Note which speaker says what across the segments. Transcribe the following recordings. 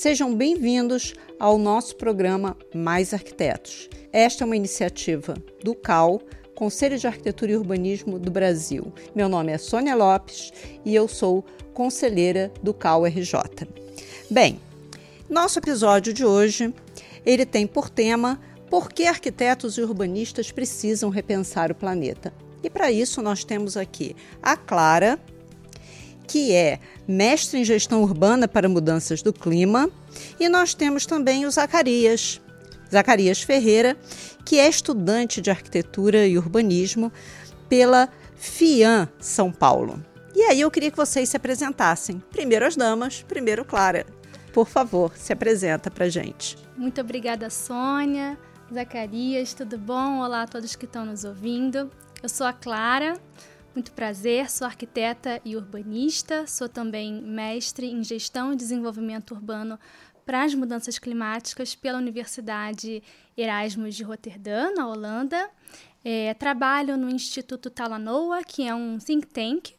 Speaker 1: Sejam bem-vindos ao nosso programa Mais Arquitetos. Esta é uma iniciativa do CAL, Conselho de Arquitetura e Urbanismo do Brasil. Meu nome é Sônia Lopes e eu sou conselheira do CAL RJ. Bem, nosso episódio de hoje, ele tem por tema por que arquitetos e urbanistas precisam repensar o planeta. E para isso nós temos aqui a Clara, que é mestre em gestão urbana para mudanças do clima, e nós temos também o Zacarias, Zacarias Ferreira, que é estudante de arquitetura e urbanismo pela FIAM São Paulo. E aí eu queria que vocês se apresentassem. Primeiro as damas, primeiro Clara. Por favor, se apresenta para gente.
Speaker 2: Muito obrigada, Sônia, Zacarias, tudo bom? Olá a todos que estão nos ouvindo. Eu sou a Clara, muito prazer, sou arquiteta e urbanista, sou também mestre em gestão e desenvolvimento urbano para as mudanças climáticas pela Universidade Erasmus de Roterdã, na Holanda. É, trabalho no Instituto Talanoa, que é um think tank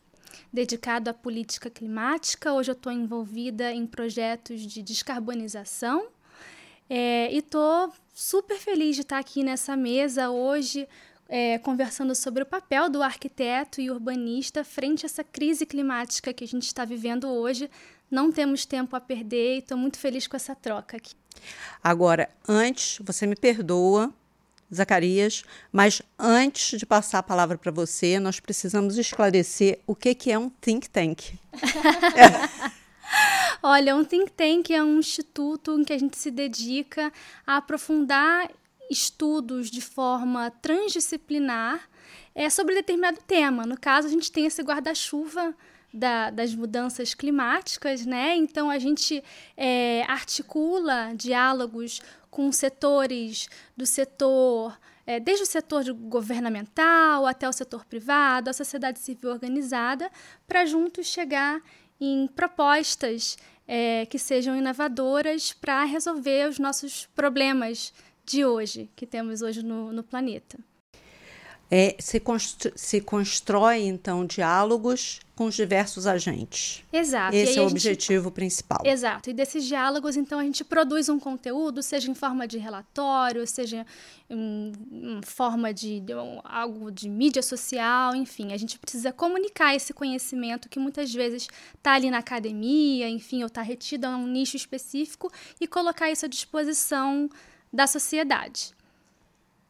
Speaker 2: dedicado à política climática. Hoje eu estou envolvida em projetos de descarbonização é, e estou super feliz de estar aqui nessa mesa hoje é, conversando sobre o papel do arquiteto e urbanista frente a essa crise climática que a gente está vivendo hoje. Não temos tempo a perder e estou muito feliz com essa troca aqui.
Speaker 1: Agora, antes, você me perdoa, Zacarias, mas antes de passar a palavra para você, nós precisamos esclarecer o que, que é um think tank.
Speaker 2: Olha, um think tank é um instituto em que a gente se dedica a aprofundar estudos de forma transdisciplinar é, sobre determinado tema. No caso, a gente tem esse guarda-chuva da, das mudanças climáticas, né? Então a gente é, articula diálogos com setores do setor, é, desde o setor governamental até o setor privado, a sociedade civil organizada, para juntos chegar em propostas é, que sejam inovadoras para resolver os nossos problemas de hoje, que temos hoje no, no planeta.
Speaker 1: É, se, se, constrói, então, diálogos com os diversos agentes.
Speaker 2: Exato.
Speaker 1: Esse é o objetivo principal.
Speaker 2: Exato. E desses diálogos, então, a gente produz um conteúdo, seja em forma de relatório, seja em, em forma de, de algo de mídia social, enfim. A gente precisa comunicar esse conhecimento que muitas vezes está ali na academia, enfim, ou está retido a um nicho específico e colocar isso à disposição da sociedade.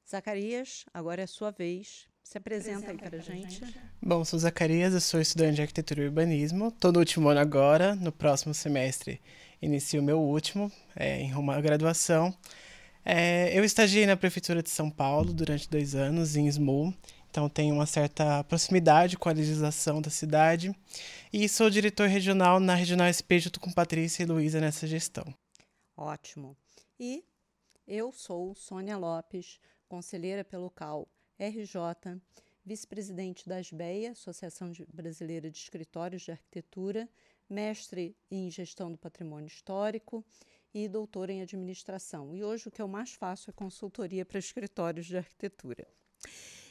Speaker 1: Zacarias, agora é a sua vez. Se apresenta aí para a gente.
Speaker 3: Bom, sou Zacarias, eu sou estudante de arquitetura e urbanismo. Estou no último ano agora. No próximo semestre inicio o meu último, é, em uma graduação. É, eu estagiei na Prefeitura de São Paulo durante dois anos, em SMU. Então tenho uma certa proximidade com a legislação da cidade. E sou diretor regional na Regional SP junto com Patrícia e Luísa nessa gestão.
Speaker 1: Ótimo. E eu sou Sônia Lopes, conselheira pelo CAL RJ, vice-presidente da SBEA, Associação Brasileira de Escritórios de Arquitetura, mestre em Gestão do Patrimônio Histórico e doutora em Administração. E hoje o que eu mais faço é consultoria para escritórios de arquitetura.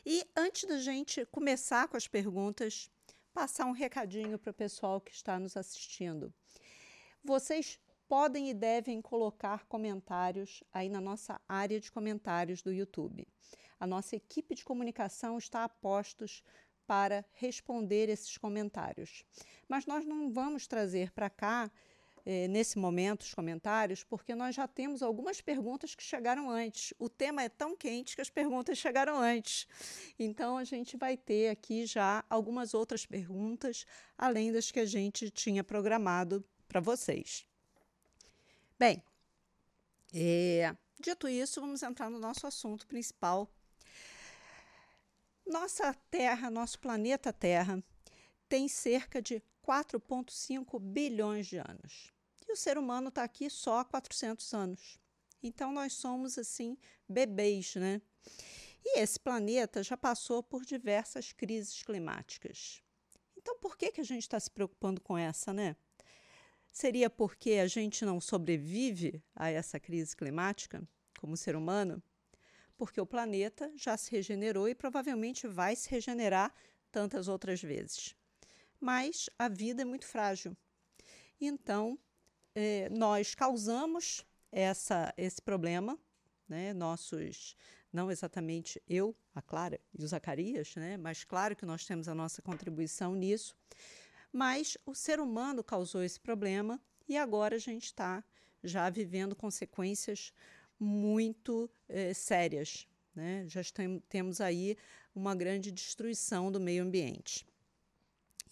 Speaker 1: E antes da gente começar com as perguntas, passar um recadinho para o pessoal que está nos assistindo. Vocês podem e devem colocar comentários aí na nossa área de comentários do YouTube. A nossa equipe de comunicação está a postos para responder esses comentários. Mas nós não vamos trazer para cá, eh, nesse momento, os comentários, porque nós já temos algumas perguntas que chegaram antes. O tema é tão quente que as perguntas chegaram antes. Então, a gente vai ter aqui já algumas outras perguntas, além das que a gente tinha programado para vocês. Bem, é, dito isso, vamos entrar no nosso assunto principal. Nossa Terra, nosso planeta Terra, tem cerca de 4,5 bilhões de anos. E o ser humano está aqui só há 400 anos. Então, nós somos, assim, bebês, né? E esse planeta já passou por diversas crises climáticas. Então, por que, que a gente está se preocupando com essa, né? Seria porque a gente não sobrevive a essa crise climática como ser humano? Porque o planeta já se regenerou e provavelmente vai se regenerar tantas outras vezes. Mas a vida é muito frágil. Então, eh, nós causamos essa, esse problema, né? nossos, não exatamente eu, a Clara e o Zacarias, né? mas claro que nós temos a nossa contribuição nisso, mas o ser humano causou esse problema e agora a gente está já vivendo consequências muito eh, sérias. Né? Já tem, temos aí uma grande destruição do meio ambiente.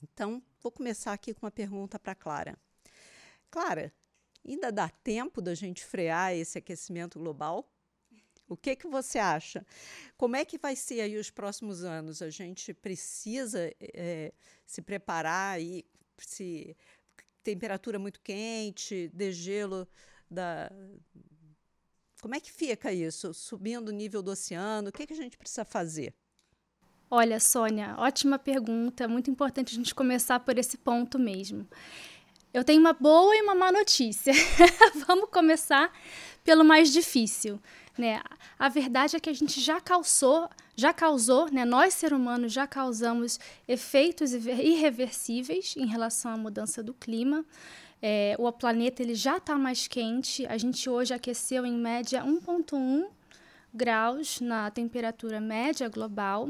Speaker 1: Então, vou começar aqui com uma pergunta para Clara. Clara, ainda dá tempo da gente frear esse aquecimento global? O que, que você acha? Como é que vai ser aí os próximos anos? A gente precisa é, se preparar e se temperatura muito quente, degelo da. Como é que fica isso? Subindo o nível do oceano, o que, que a gente precisa fazer?
Speaker 2: Olha, Sônia, ótima pergunta. Muito importante a gente começar por esse ponto mesmo. Eu tenho uma boa e uma má notícia. Vamos começar pelo mais difícil. Né? A verdade é que a gente já causou, já causou, né? nós seres humanos já causamos efeitos irreversíveis em relação à mudança do clima. É, o planeta ele já está mais quente. A gente hoje aqueceu em média 1,1 graus na temperatura média global.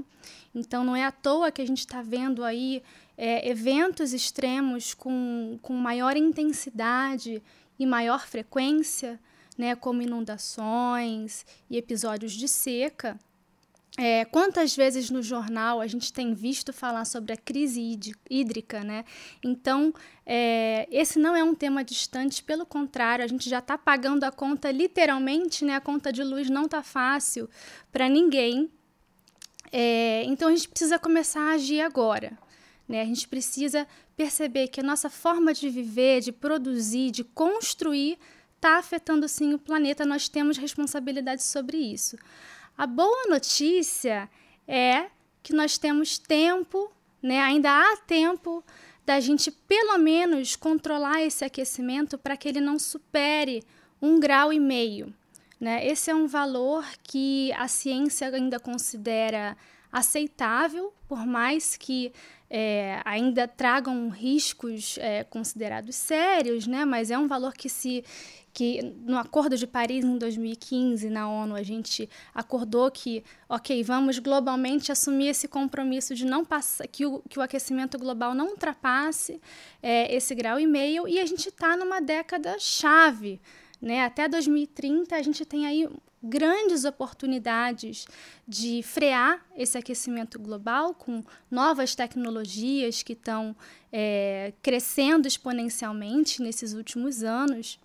Speaker 2: Então não é à toa que a gente está vendo aí é, eventos extremos com, com maior intensidade e maior frequência né, como inundações e episódios de seca. É, quantas vezes no jornal a gente tem visto falar sobre a crise hídrica, né? Então, é, esse não é um tema distante, pelo contrário, a gente já está pagando a conta literalmente, né? A conta de luz não está fácil para ninguém. É, então, a gente precisa começar a agir agora. Né? A gente precisa perceber que a nossa forma de viver, de produzir, de construir está afetando sim o planeta, nós temos responsabilidade sobre isso. A boa notícia é que nós temos tempo, né? ainda há tempo da gente pelo menos controlar esse aquecimento para que ele não supere um grau e meio. Né? Esse é um valor que a ciência ainda considera aceitável, por mais que é, ainda tragam riscos é, considerados sérios, né? mas é um valor que se que no Acordo de Paris em 2015 na ONU a gente acordou que, ok, vamos globalmente assumir esse compromisso de não passar que o, que o aquecimento global não ultrapasse é, esse grau e meio e a gente está numa década chave, né? Até 2030 a gente tem aí grandes oportunidades de frear esse aquecimento global com novas tecnologias que estão é, crescendo exponencialmente nesses últimos anos.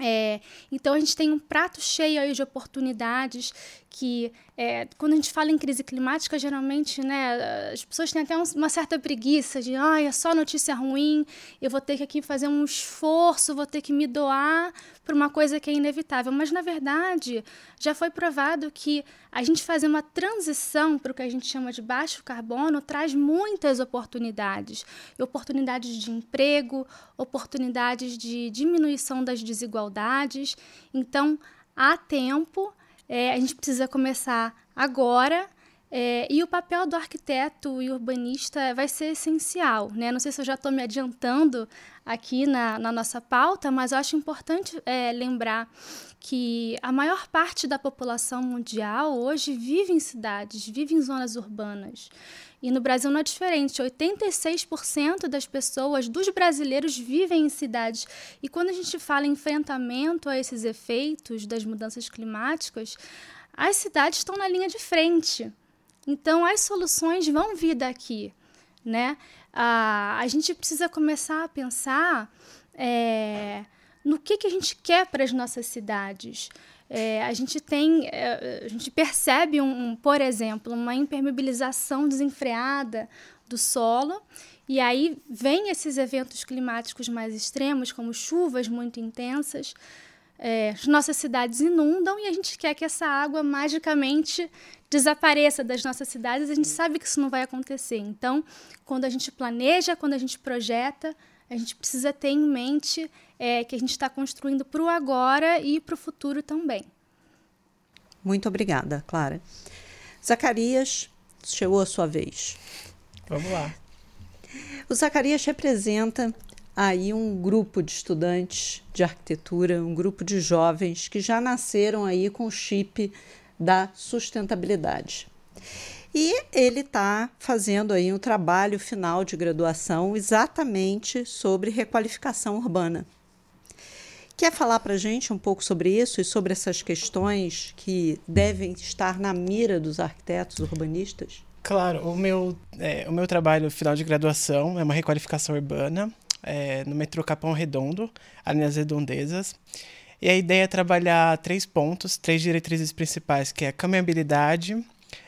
Speaker 2: É, então a gente tem um prato cheio aí de oportunidades que é, quando a gente fala em crise climática geralmente né as pessoas têm até uma certa preguiça de ah é só notícia ruim eu vou ter que aqui fazer um esforço vou ter que me doar para uma coisa que é inevitável. Mas na verdade já foi provado que a gente fazer uma transição para o que a gente chama de baixo carbono traz muitas oportunidades. Oportunidades de emprego oportunidades de diminuição das desigualdades. Então há tempo é, a gente precisa começar agora. É, e o papel do arquiteto e urbanista vai ser essencial. Né? Não sei se eu já estou me adiantando aqui na, na, nossa pauta, mas eu acho importante é, lembrar que a maior parte da população mundial hoje vive em cidades, vive em zonas urbanas. E no Brasil não é diferente. 86% das pessoas, dos brasileiros, vivem em cidades. E quando a gente fala em enfrentamento a esses efeitos das mudanças climáticas, as cidades estão na linha de frente. Então, as soluções vão vir daqui. Né? Ah, a gente precisa começar a pensar é, no que, que a gente quer para as nossas cidades. É, a gente tem, é, a gente percebe, um, um, por exemplo, uma impermeabilização desenfreada do solo, e aí vem esses eventos climáticos mais extremos, como chuvas muito intensas, é, as nossas cidades inundam e a gente quer que essa água magicamente desapareça das nossas cidades. A gente sabe que isso não vai acontecer. Então, quando a gente planeja, quando a gente projeta, a gente precisa ter em mente é, que a gente está construindo para o agora e para o futuro também.
Speaker 1: Muito obrigada, Clara. Zacarias, chegou a sua vez.
Speaker 3: Vamos lá.
Speaker 1: O Zacarias representa aí um grupo de estudantes de arquitetura, um grupo de jovens que já nasceram aí com o chip da sustentabilidade. E ele está fazendo aí um trabalho final de graduação exatamente sobre requalificação urbana. Quer falar para gente um pouco sobre isso e sobre essas questões que devem estar na mira dos arquitetos urbanistas?
Speaker 3: Claro, o meu, é, o meu trabalho final de graduação é uma requalificação urbana é, no metrô Capão Redondo, ali nas redondezas. E a ideia é trabalhar três pontos, três diretrizes principais, que é a caminhabilidade,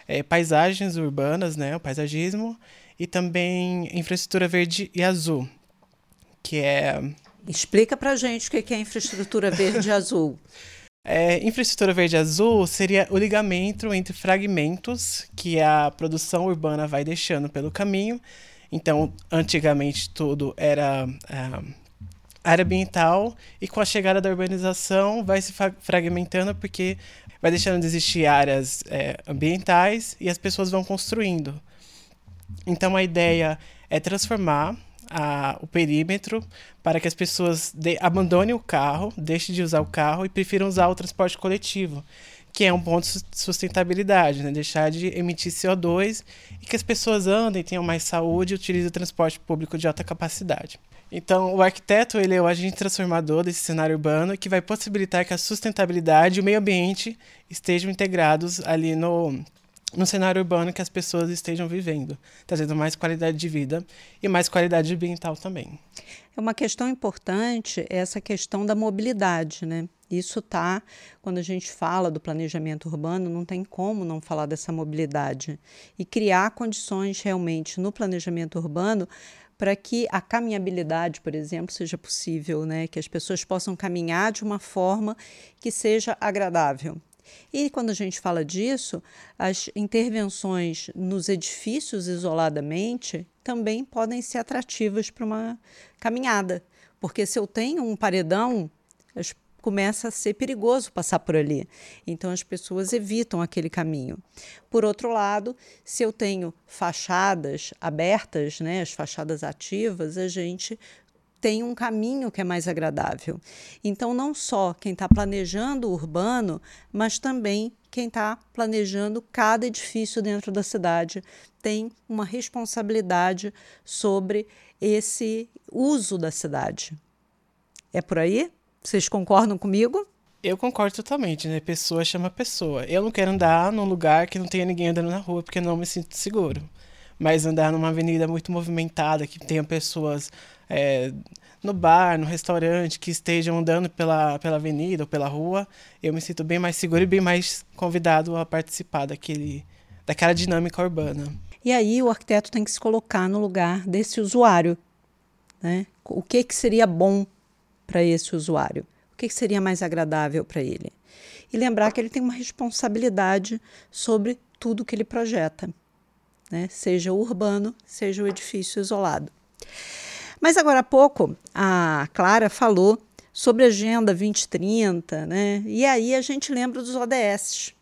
Speaker 3: é, paisagens urbanas, né, o paisagismo, e também infraestrutura verde e azul, que é
Speaker 1: Explica para gente o que é infraestrutura verde e azul.
Speaker 3: É, infraestrutura verde e azul seria o ligamento entre fragmentos que a produção urbana vai deixando pelo caminho. Então, antigamente tudo era é, área ambiental e com a chegada da urbanização vai se fragmentando porque vai deixando de existir áreas é, ambientais e as pessoas vão construindo. Então, a ideia é transformar a, o perímetro para que as pessoas de, abandonem o carro, deixem de usar o carro e prefiram usar o transporte coletivo, que é um ponto de sustentabilidade, né? deixar de emitir CO2 e que as pessoas andem, tenham mais saúde e utilizem o transporte público de alta capacidade. Então, o arquiteto ele é o agente transformador desse cenário urbano que vai possibilitar que a sustentabilidade e o meio ambiente estejam integrados ali no, no cenário urbano que as pessoas estejam vivendo, trazendo mais qualidade de vida e mais qualidade ambiental também.
Speaker 1: É uma questão importante essa questão da mobilidade, né? Isso tá quando a gente fala do planejamento urbano, não tem como não falar dessa mobilidade e criar condições realmente no planejamento urbano para que a caminhabilidade, por exemplo, seja possível, né? Que as pessoas possam caminhar de uma forma que seja agradável. E quando a gente fala disso, as intervenções nos edifícios isoladamente também podem ser atrativas para uma caminhada, porque se eu tenho um paredão, começa a ser perigoso passar por ali. Então as pessoas evitam aquele caminho. Por outro lado, se eu tenho fachadas abertas, né, as fachadas ativas, a gente tem um caminho que é mais agradável. Então, não só quem está planejando o urbano, mas também quem está planejando cada edifício dentro da cidade tem uma responsabilidade sobre esse uso da cidade. É por aí? Vocês concordam comigo?
Speaker 3: Eu concordo totalmente, né? Pessoa chama pessoa. Eu não quero andar num lugar que não tenha ninguém andando na rua porque não me sinto seguro. Mas andar numa avenida muito movimentada, que tenha pessoas é, no bar, no restaurante, que estejam andando pela, pela avenida ou pela rua, eu me sinto bem mais seguro e bem mais convidado a participar daquele, daquela dinâmica urbana.
Speaker 1: E aí o arquiteto tem que se colocar no lugar desse usuário. Né? O que, que seria bom para esse usuário? O que, que seria mais agradável para ele? E lembrar que ele tem uma responsabilidade sobre tudo que ele projeta, né? seja o urbano, seja o edifício isolado. Mas agora há pouco a Clara falou sobre a Agenda 2030, né? E aí a gente lembra dos ODS.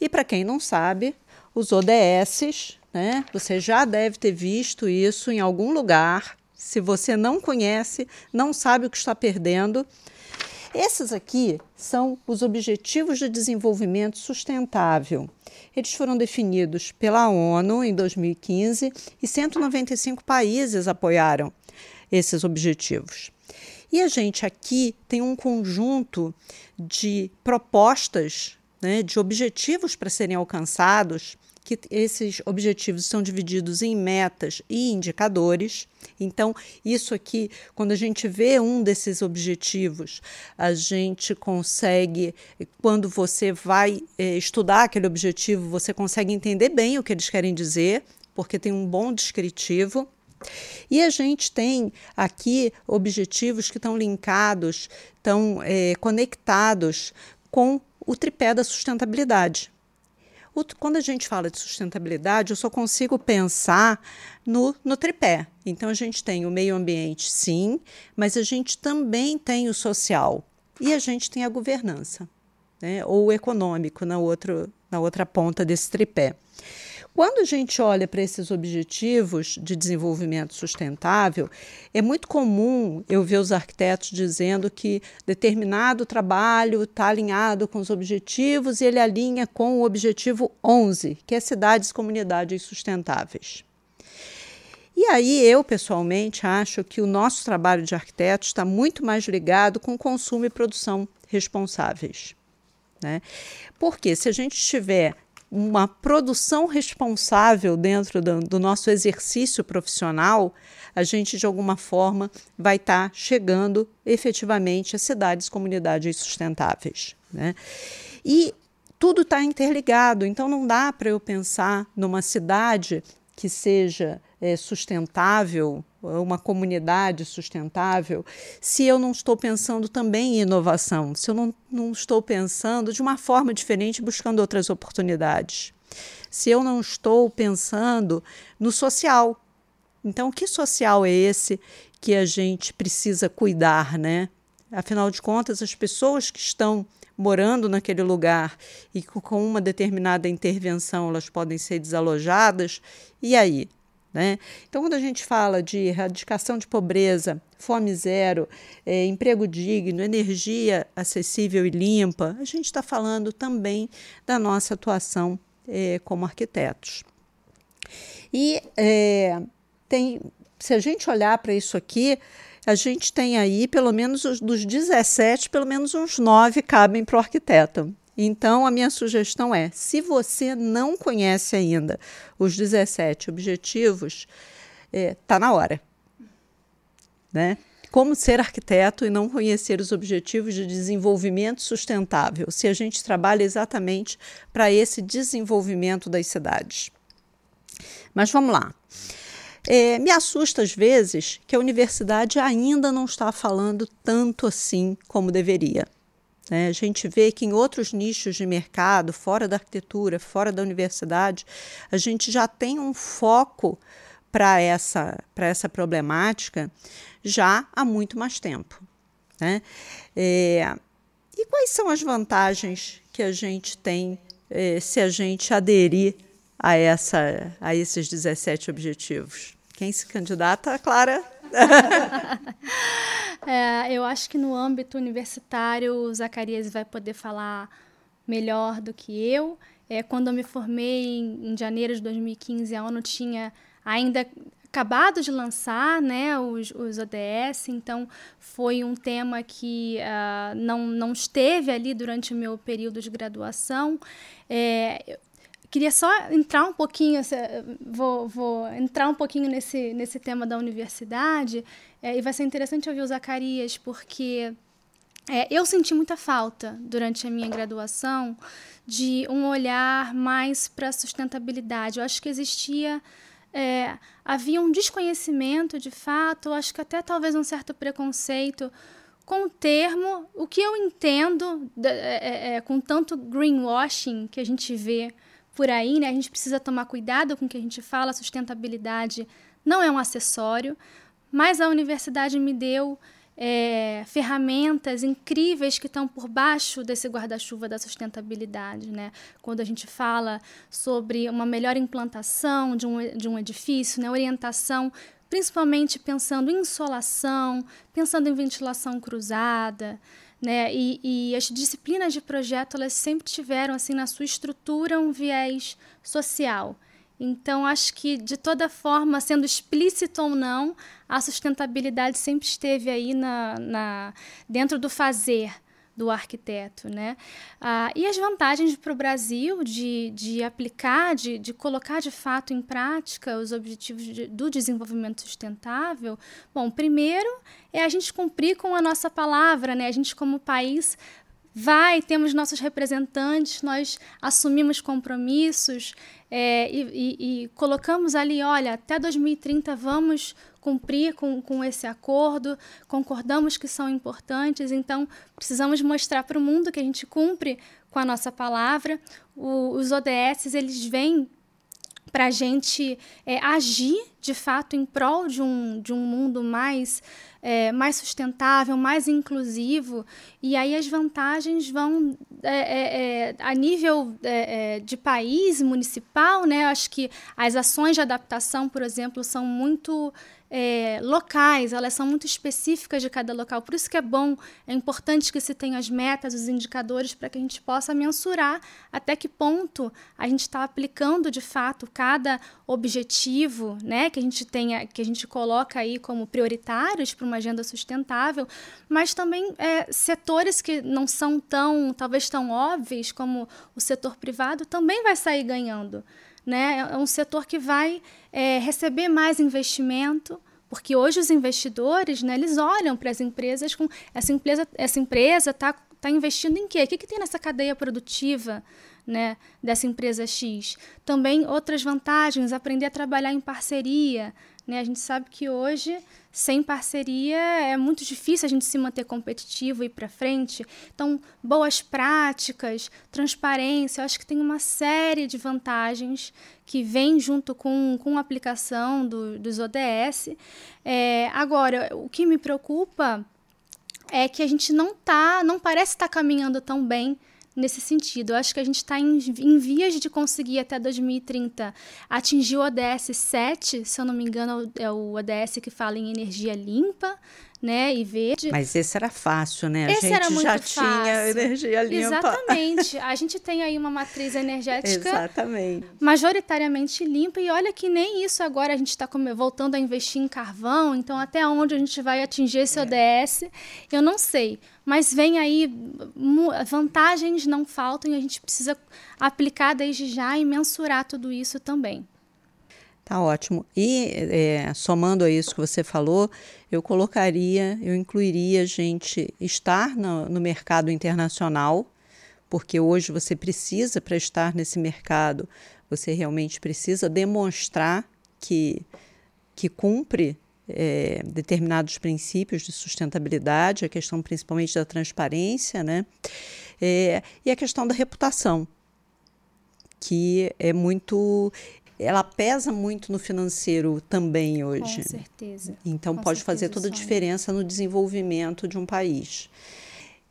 Speaker 1: E para quem não sabe, os ODS, né? Você já deve ter visto isso em algum lugar. Se você não conhece, não sabe o que está perdendo. Esses aqui são os Objetivos de Desenvolvimento Sustentável. Eles foram definidos pela ONU em 2015 e 195 países apoiaram esses objetivos. E a gente aqui tem um conjunto de propostas, né, de objetivos para serem alcançados que esses objetivos são divididos em metas e indicadores. Então, isso aqui, quando a gente vê um desses objetivos, a gente consegue, quando você vai é, estudar aquele objetivo, você consegue entender bem o que eles querem dizer, porque tem um bom descritivo. E a gente tem aqui objetivos que estão linkados, estão é, conectados com o tripé da sustentabilidade. Quando a gente fala de sustentabilidade, eu só consigo pensar no, no tripé. Então, a gente tem o meio ambiente, sim, mas a gente também tem o social e a gente tem a governança, né? ou o econômico na, outro, na outra ponta desse tripé. Quando a gente olha para esses objetivos de desenvolvimento sustentável, é muito comum eu ver os arquitetos dizendo que determinado trabalho está alinhado com os objetivos e ele alinha com o objetivo 11, que é cidades e comunidades sustentáveis. E aí eu, pessoalmente, acho que o nosso trabalho de arquiteto está muito mais ligado com consumo e produção responsáveis. Né? Porque se a gente tiver uma produção responsável dentro do, do, nosso exercício profissional, a gente de alguma forma vai estar tá chegando efetivamente a cidades, comunidades sustentáveis. Né? E tudo está interligado, então não dá para eu pensar numa cidade que seja é, sustentável, uma comunidade sustentável, se eu não estou pensando também em inovação, se eu não, não estou pensando de uma forma diferente, buscando outras oportunidades, se eu não estou pensando no social. Então, que social é esse que a gente precisa cuidar, né? Afinal de contas, as pessoas que estão morando naquele lugar e com uma determinada intervenção elas podem ser desalojadas, e aí? Né? Então, quando a gente fala de erradicação de pobreza, fome zero, é, emprego digno, energia acessível e limpa, a gente está falando também da nossa atuação é, como arquitetos. E é, tem, se a gente olhar para isso aqui, a gente tem aí, pelo menos dos 17, pelo menos uns 9 cabem para o arquiteto. Então, a minha sugestão é: se você não conhece ainda os 17 objetivos, está é, tá na hora. Né? Como ser arquiteto e não conhecer os objetivos de desenvolvimento sustentável, se a gente trabalha exatamente para esse desenvolvimento das cidades. Mas vamos lá. É, me assusta às vezes que a universidade ainda não está falando tanto assim como deveria. Né? A gente vê que em outros nichos de mercado, fora da arquitetura, fora da universidade, a gente já tem um foco para essa, essa problemática já há muito mais tempo. Né? É, e quais são as vantagens que a gente tem é, se a gente aderir a, essa, a esses 17 objetivos? Quem se candidata, Clara?
Speaker 2: é, eu acho que no âmbito universitário o Zacarias vai poder falar melhor do que eu. É, quando eu me formei em, em janeiro de 2015, a ONU tinha ainda acabado de lançar né, os, os ODS, então foi um tema que uh, não, não esteve ali durante o meu período de graduação. É, queria só entrar um pouquinho, vou, vou entrar um pouquinho nesse, nesse tema da universidade, é, e vai ser interessante ouvir o Zacarias, porque é, eu senti muita falta durante a minha graduação de um olhar mais para a sustentabilidade. Eu acho que existia. É, havia um desconhecimento de fato, eu acho que até talvez um certo preconceito com o termo, o que eu entendo é, é, com tanto greenwashing que a gente vê por aí, né? A gente precisa tomar cuidado com o que a gente fala, sustentabilidade não é um acessório, mas a universidade me deu é, ferramentas incríveis que estão por baixo desse guarda-chuva da sustentabilidade. Né? Quando a gente fala sobre uma melhor implantação de um, de um edifício, né? orientação, principalmente pensando em insolação, pensando em ventilação cruzada, né? E, e, as disciplinas de projeto elas sempre tiveram assim na sua estrutura um viés social. Então acho que de toda forma, sendo explícito ou não, a sustentabilidade sempre esteve aí na, na dentro do fazer do arquiteto, né? Ah, e as vantagens para o Brasil de, de aplicar, de, de colocar de fato em prática os objetivos de, do desenvolvimento sustentável. Bom, primeiro é a gente cumprir com a nossa palavra, né? A gente como país vai, temos nossos representantes, nós assumimos compromissos é, e, e, e colocamos ali, olha, até 2030 vamos cumprir com, com esse acordo, concordamos que são importantes, então precisamos mostrar para o mundo que a gente cumpre com a nossa palavra. O, os ODS, eles vêm para a gente é, agir de fato em prol de um, de um mundo mais, é, mais sustentável, mais inclusivo, e aí as vantagens vão é, é, é a nível é, é, de país, municipal, né? Acho que as ações de adaptação, por exemplo, são muito é, locais, elas são muito específicas de cada local. Por isso que é bom, é importante que se tenha as metas, os indicadores, para que a gente possa mensurar até que ponto a gente está aplicando de fato cada objetivo, né, que a gente tenha, que a gente coloca aí como prioritários para uma agenda sustentável, mas também é, setores que não são tão, talvez tão óbvios como o setor privado também vai sair ganhando. Né? É um setor que vai é, receber mais investimento, porque hoje os investidores, né, eles olham para as empresas com essa empresa, essa empresa está tá investindo em quê? O que, que tem nessa cadeia produtiva? Né, dessa empresa X. Também outras vantagens, aprender a trabalhar em parceria. Né? A gente sabe que hoje sem parceria é muito difícil a gente se manter competitivo e ir para frente. Então, boas práticas, transparência, eu acho que tem uma série de vantagens que vem junto com, com a aplicação do, dos ODS. É, agora, o que me preocupa é que a gente não tá, não parece estar tá caminhando tão bem nesse sentido. Eu acho que a gente está em, em, vias de conseguir até 2030 atingir o ODS 7, se eu não me engano, é o ODS que fala em energia limpa, né, e verde.
Speaker 1: Mas esse era fácil, né? A
Speaker 2: esse
Speaker 1: gente
Speaker 2: era muito
Speaker 1: já
Speaker 2: fácil.
Speaker 1: tinha energia limpa.
Speaker 2: Exatamente. A gente tem aí uma matriz energética
Speaker 1: Exatamente.
Speaker 2: majoritariamente limpa e olha que nem isso agora a gente está voltando a investir em carvão, então até onde a gente vai atingir esse é. ODS, eu não sei. Mas vem aí, vantagens não faltam e a gente precisa aplicar desde já e mensurar tudo isso também.
Speaker 1: Tá ótimo. E é, somando a isso que você falou, eu colocaria, eu incluiria a gente estar no, no mercado internacional, porque hoje você precisa, para estar nesse mercado, você realmente precisa demonstrar que, que cumpre é, determinados princípios de sustentabilidade, a questão principalmente da transparência, né? É, e a questão da reputação, que é muito ela pesa muito no financeiro também hoje.
Speaker 2: Com certeza.
Speaker 1: Então
Speaker 2: Com
Speaker 1: pode
Speaker 2: certeza,
Speaker 1: fazer toda a diferença no desenvolvimento de um país.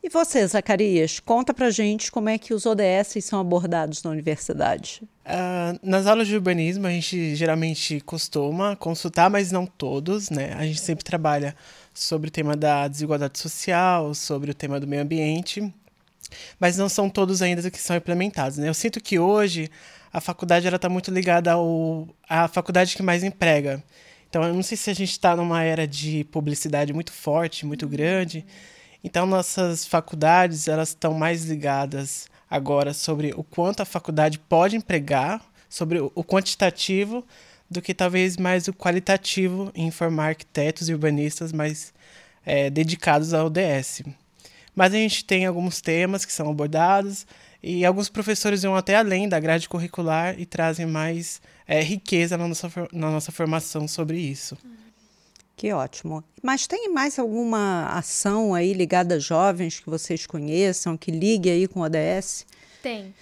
Speaker 1: E você, Zacarias, conta pra gente como é que os ODS são abordados na universidade.
Speaker 3: Uh, nas aulas de urbanismo, a gente geralmente costuma consultar, mas não todos, né? A gente sempre trabalha sobre o tema da desigualdade social, sobre o tema do meio ambiente, mas não são todos ainda que são implementados, né? Eu sinto que hoje a faculdade está muito ligada ao, à faculdade que mais emprega. Então, eu não sei se a gente está numa era de publicidade muito forte, muito grande. Então, nossas faculdades elas estão mais ligadas agora sobre o quanto a faculdade pode empregar, sobre o quantitativo, do que talvez mais o qualitativo em formar arquitetos e urbanistas mais é, dedicados ao DS. Mas a gente tem alguns temas que são abordados, e alguns professores vão até além da grade curricular e trazem mais é, riqueza na nossa, na nossa formação sobre isso.
Speaker 1: Que ótimo. Mas tem mais alguma ação aí ligada a jovens que vocês conheçam, que ligue aí com o ODS?
Speaker 2: Tem.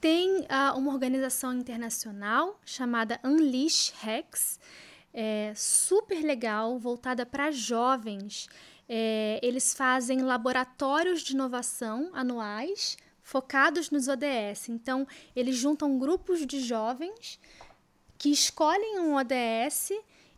Speaker 2: Tem uh, uma organização internacional chamada Unleash Rex, é, super legal, voltada para jovens. É, eles fazem laboratórios de inovação anuais focados nos ODS. Então, eles juntam grupos de jovens que escolhem um ODS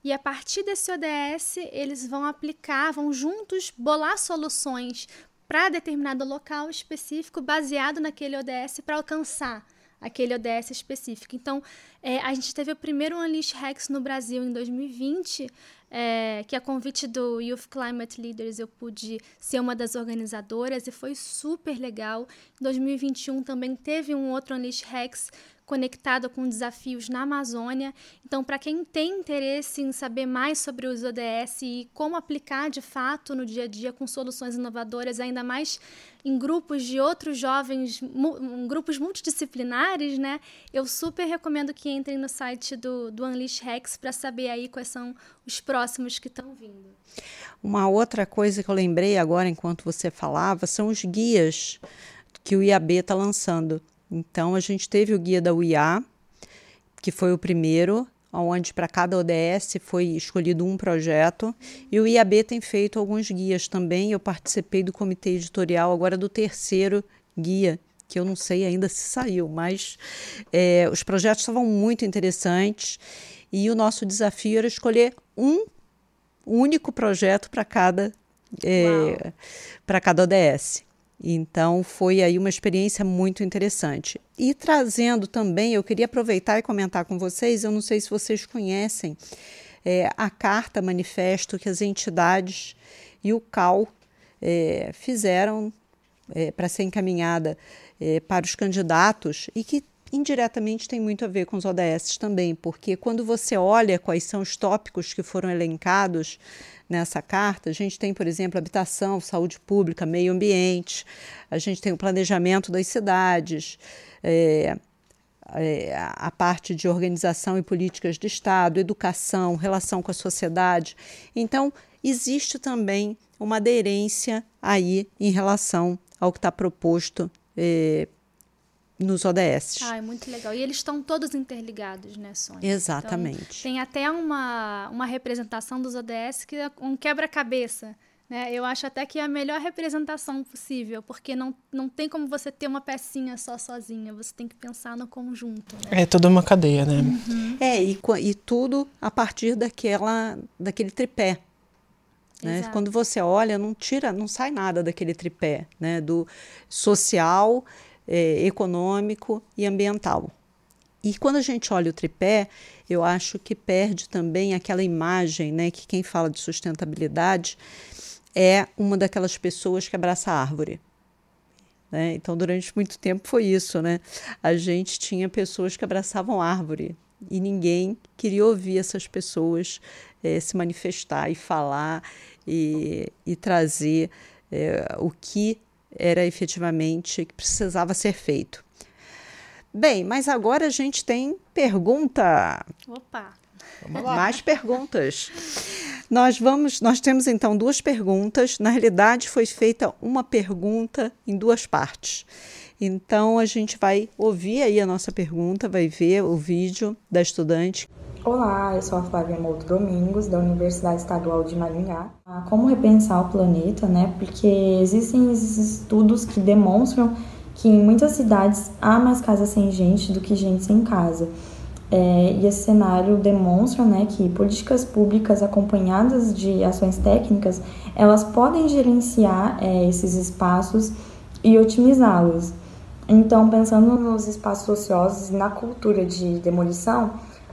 Speaker 2: e a partir desse ODS eles vão aplicar, vão juntos bolar soluções para determinado local específico baseado naquele ODS para alcançar aquele ODS específico. Então, é, a gente teve o primeiro Unleash Rex no Brasil em 2020, é, que a convite do Youth Climate Leaders eu pude ser uma das organizadoras e foi super legal. Em 2021 também teve um outro Unleash Rex conectado com desafios na Amazônia. Então, para quem tem interesse em saber mais sobre os ODS e como aplicar de fato no dia a dia com soluções inovadoras, ainda mais em grupos de outros jovens, mu grupos multidisciplinares, né? Eu super recomendo que entrem no site do, do Unleash Rex para saber aí quais são os próximos que estão vindo.
Speaker 1: Uma outra coisa que eu lembrei agora enquanto você falava são os guias que o IAB está lançando. Então, a gente teve o guia da UIA, que foi o primeiro, onde para cada ODS foi escolhido um projeto, e o IAB tem feito alguns guias também. Eu participei do comitê editorial agora do terceiro guia, que eu não sei ainda se saiu, mas é, os projetos estavam muito interessantes e o nosso desafio era escolher um único projeto para cada é, para cada ODS. Então foi aí uma experiência muito interessante. E trazendo também, eu queria aproveitar e comentar com vocês, eu não sei se vocês conhecem é, a carta manifesto que as entidades e o CAL é, fizeram é, para ser encaminhada é, para os candidatos e que indiretamente tem muito a ver com os ODS também, porque quando você olha quais são os tópicos que foram elencados nessa carta, a gente tem, por exemplo, habitação, saúde pública, meio ambiente, a gente tem o planejamento das cidades, é, é, a parte de organização e políticas de Estado, educação, relação com a sociedade. Então, existe também uma aderência aí em relação ao que está proposto é, nos ODS.
Speaker 2: Ah, é muito legal. E eles estão todos interligados, né, Sônia?
Speaker 1: Exatamente.
Speaker 2: Então, tem até uma, uma representação dos ODS que é um quebra-cabeça. Né? Eu acho até que é a melhor representação possível, porque não, não tem como você ter uma pecinha só sozinha, você tem que pensar no conjunto. Né?
Speaker 3: É toda uma cadeia, né?
Speaker 1: Uhum. É, e, e tudo a partir daquela, daquele tripé. Né? Quando você olha, não tira, não sai nada daquele tripé, né? Do social, é, econômico e ambiental. E quando a gente olha o tripé, eu acho que perde também aquela imagem, né, que quem fala de sustentabilidade é uma daquelas pessoas que abraça a árvore. Né? Então, durante muito tempo foi isso, né? A gente tinha pessoas que abraçavam árvore e ninguém queria ouvir essas pessoas é, se manifestar e falar e, e trazer é, o que era efetivamente que precisava ser feito. Bem, mas agora a gente tem pergunta.
Speaker 2: Opa!
Speaker 1: Mais perguntas. Nós vamos, nós temos então duas perguntas. Na realidade, foi feita uma pergunta em duas partes. Então a gente vai ouvir aí a nossa pergunta, vai ver o vídeo da estudante.
Speaker 4: Olá, eu sou a Flávia Mouto Domingos, da Universidade Estadual de Maringá. Ah, como repensar o planeta, né? Porque existem estudos que demonstram que em muitas cidades há mais casas sem gente do que gente sem casa. É, e esse cenário demonstra né, que políticas públicas acompanhadas de ações técnicas, elas podem gerenciar é, esses espaços e otimizá-los. Então, pensando nos espaços ociosos e na cultura de demolição,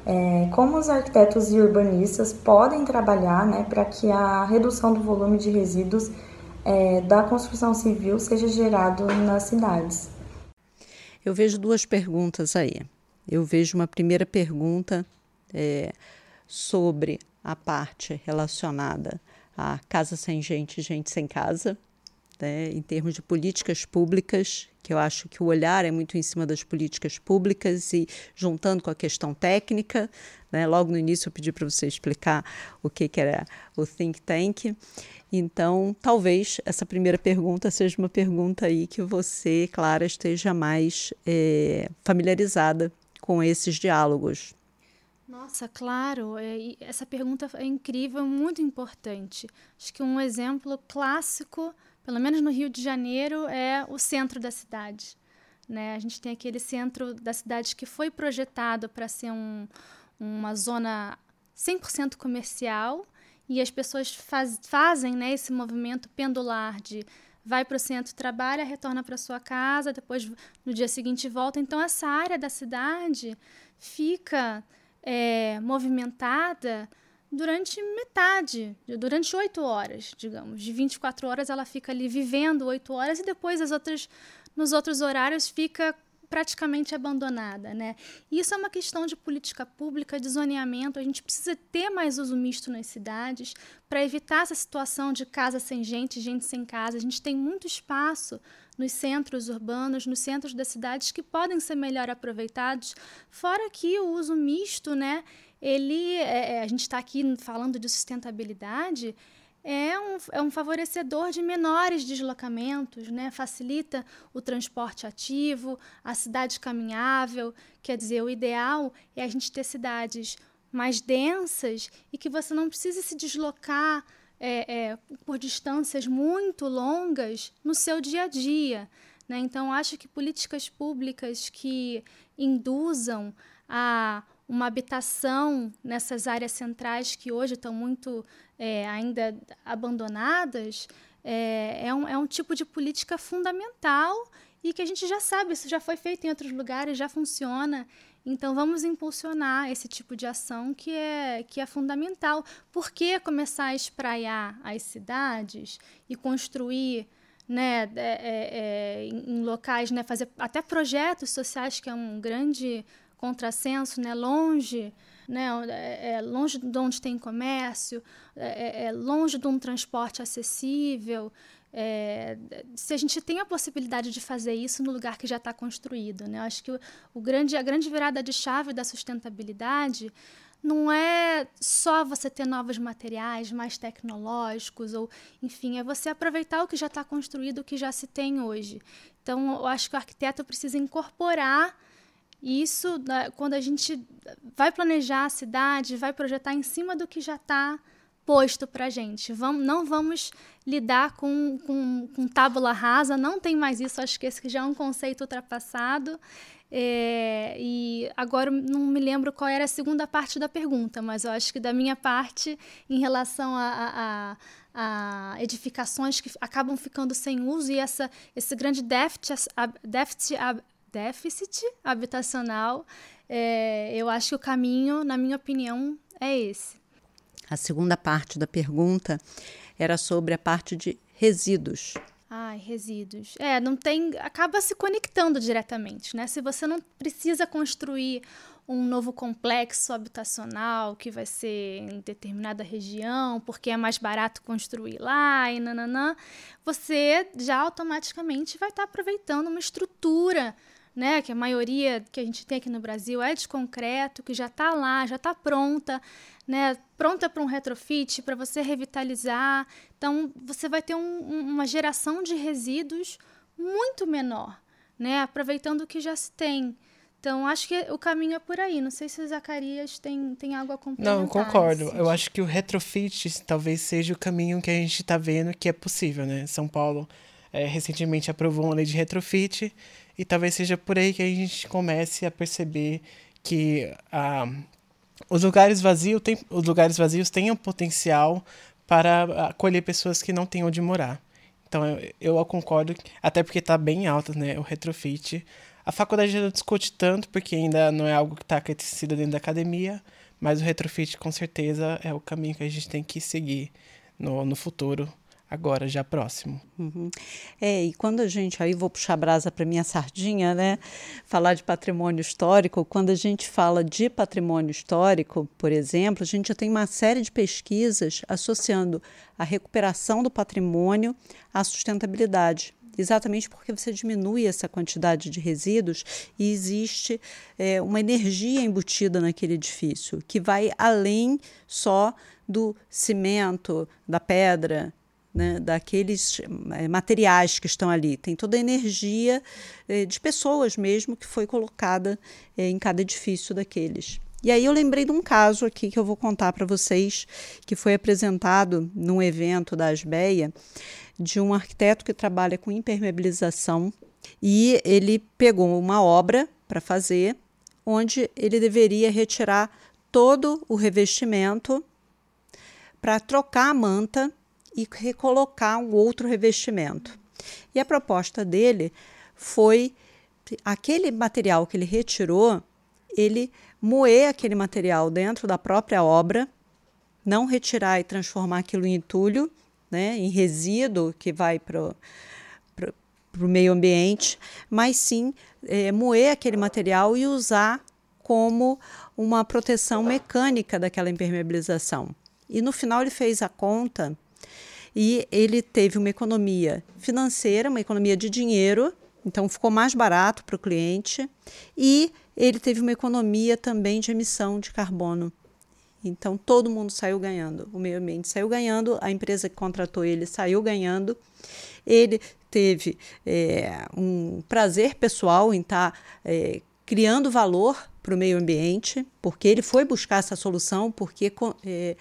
Speaker 4: é, como os arquitetos e urbanistas podem trabalhar né, para que a redução do volume de resíduos é, da construção civil seja gerado nas cidades.
Speaker 1: Eu vejo duas perguntas aí. Eu vejo uma primeira pergunta é, sobre a parte relacionada a casa sem gente, gente sem casa, né, em termos de políticas públicas, que eu acho que o olhar é muito em cima das políticas públicas e juntando com a questão técnica. Né, logo no início eu pedi para você explicar o que, que era o think tank. Então, talvez essa primeira pergunta seja uma pergunta aí que você, Clara, esteja mais é, familiarizada com esses diálogos.
Speaker 2: Nossa, claro, é, essa pergunta é incrível, muito importante. Acho que um exemplo clássico pelo menos no Rio de Janeiro, é o centro da cidade. Né? A gente tem aquele centro da cidade que foi projetado para ser um, uma zona 100% comercial e as pessoas faz, fazem né, esse movimento pendular de vai para o centro, trabalha, retorna para sua casa, depois no dia seguinte volta. Então, essa área da cidade fica é, movimentada durante metade, durante oito horas, digamos. De 24 horas ela fica ali vivendo oito horas e depois as outras, nos outros horários fica praticamente abandonada, né? Isso é uma questão de política pública, de zoneamento. A gente precisa ter mais uso misto nas cidades para evitar essa situação de casa sem gente, gente sem casa. A gente tem muito espaço nos centros urbanos, nos centros das cidades que podem ser melhor aproveitados. Fora que o uso misto, né? Ele, é, é a gente está aqui falando de sustentabilidade, é um, é um favorecedor de menores deslocamentos, né? facilita o transporte ativo, a cidade caminhável. Quer dizer, o ideal é a gente ter cidades mais densas e que você não precisa se deslocar é, é, por distâncias muito longas no seu dia a dia. Né? Então, acho que políticas públicas que induzam a uma habitação nessas áreas centrais que hoje estão muito é, ainda abandonadas é, é, um, é um tipo de política fundamental e que a gente já sabe, isso já foi feito em outros lugares, já funciona. Então vamos impulsionar esse tipo de ação que é, que é fundamental. Por que começar a espraiar as cidades e construir né, é, é, é, em locais, né, fazer até projetos sociais, que é um grande contrassenso, né, longe, né, é, é longe de onde tem comércio, é, é, é longe de um transporte acessível, é, se a gente tem a possibilidade de fazer isso no lugar que já está construído. Né? Eu acho que o, o, grande, a grande virada de chave da sustentabilidade não é só você ter novos materiais mais tecnológicos, ou enfim, é você aproveitar o que já está construído, o que já se tem hoje. Então, eu acho que o arquiteto precisa incorporar isso né, quando a gente vai planejar a cidade, vai projetar em cima do que já está posto para a gente. Vamos, não vamos lidar com, com, com tábula rasa, não tem mais isso, acho que esse já é um conceito ultrapassado. É, e agora não me lembro qual era a segunda parte da pergunta, mas eu acho que da minha parte, em relação a, a, a edificações que acabam ficando sem uso e essa, esse grande déficit, déficit, déficit habitacional, é, eu acho que o caminho, na minha opinião, é esse.
Speaker 1: A segunda parte da pergunta era sobre a parte de resíduos.
Speaker 2: Ai, resíduos. É, não tem. acaba se conectando diretamente, né? Se você não precisa construir um novo complexo habitacional que vai ser em determinada região, porque é mais barato construir lá e nananã, você já automaticamente vai estar aproveitando uma estrutura né, que a maioria que a gente tem aqui no Brasil é de concreto, que já está lá, já está pronta, né, pronta para um retrofit, para você revitalizar. Então, você vai ter um, uma geração de resíduos muito menor, né, aproveitando o que já se tem. Então, acho que o caminho é por aí. Não sei se o Zacarias tem, tem algo a complementar.
Speaker 3: Não, concordo. Eu acho que o retrofit talvez seja o caminho que a gente está vendo que é possível, né? São Paulo é, recentemente aprovou uma lei de retrofit e talvez seja por aí que a gente comece a perceber que ah, os, lugares vazios tem, os lugares vazios têm um potencial para acolher pessoas que não têm onde morar. Então eu, eu concordo, até porque está bem alto né, o retrofit. A faculdade não discute tanto, porque ainda não é algo que está aquecido dentro da academia, mas o retrofit com certeza é o caminho que a gente tem que seguir no, no futuro agora já próximo.
Speaker 1: Uhum. É, e quando a gente, aí vou puxar a brasa para minha sardinha, né? Falar de patrimônio histórico, quando a gente fala de patrimônio histórico, por exemplo, a gente já tem uma série de pesquisas associando a recuperação do patrimônio à sustentabilidade exatamente porque você diminui essa quantidade de resíduos e existe é, uma energia embutida naquele edifício que vai além só do cimento, da pedra, né, daqueles eh, materiais que estão ali. Tem toda a energia eh, de pessoas mesmo que foi colocada eh, em cada edifício daqueles. E aí eu lembrei de um caso aqui que eu vou contar para vocês, que foi apresentado num evento da Asbeia, de um arquiteto que trabalha com impermeabilização e ele pegou uma obra para fazer, onde ele deveria retirar todo o revestimento para trocar a manta e recolocar um outro revestimento. E a proposta dele foi aquele material que ele retirou, ele moer aquele material dentro da própria obra, não retirar e transformar aquilo em entulho, né, em resíduo que vai para o meio ambiente, mas sim é, moer aquele material e usar como uma proteção mecânica daquela impermeabilização. E no final ele fez a conta e ele teve uma economia financeira, uma economia de dinheiro, então ficou mais barato para o cliente, e ele teve uma economia também de emissão de carbono. Então todo mundo saiu ganhando, o meio ambiente saiu ganhando, a empresa que contratou ele saiu ganhando, ele teve é, um prazer pessoal em estar tá, é, criando valor para o meio ambiente, porque ele foi buscar essa solução, porque é,